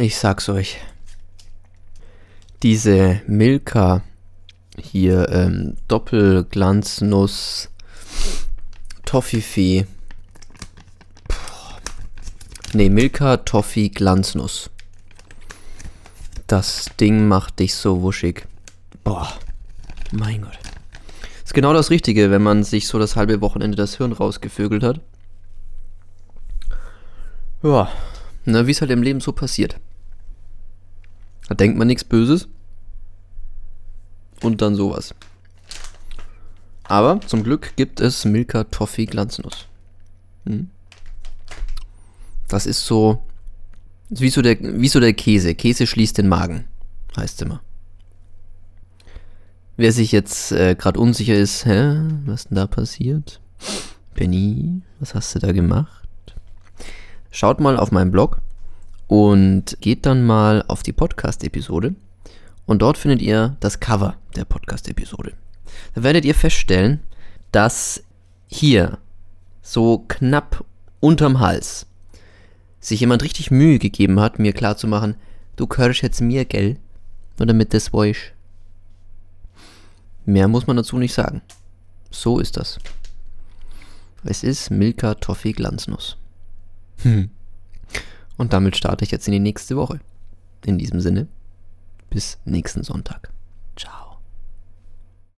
ich sag's euch. Diese Milka hier, ähm, Doppelglanznuss, Toffifee. Ne, Milka Toffee Glanznuss. Das Ding macht dich so wuschig. Boah, mein Gott. Ist genau das Richtige, wenn man sich so das halbe Wochenende das Hirn rausgevögelt hat. Ja, na, wie es halt im Leben so passiert. Da denkt man nichts Böses. Und dann sowas. Aber zum Glück gibt es Milka Toffee Glanznuss. Hm. Das ist so, ist wie so, der, wie so der Käse. Käse schließt den Magen, heißt immer. Wer sich jetzt äh, gerade unsicher ist, hä, was denn da passiert? Benny, was hast du da gemacht? Schaut mal auf meinen Blog und geht dann mal auf die Podcast-Episode und dort findet ihr das Cover der Podcast-Episode. Da werdet ihr feststellen, dass hier so knapp unterm Hals sich jemand richtig Mühe gegeben hat, mir klarzumachen, du gehörst jetzt mir, gell? Nur damit das weiß. Mehr muss man dazu nicht sagen. So ist das. Es ist Milka Toffee Glanznuss. Hm. Und damit starte ich jetzt in die nächste Woche. In diesem Sinne, bis nächsten Sonntag.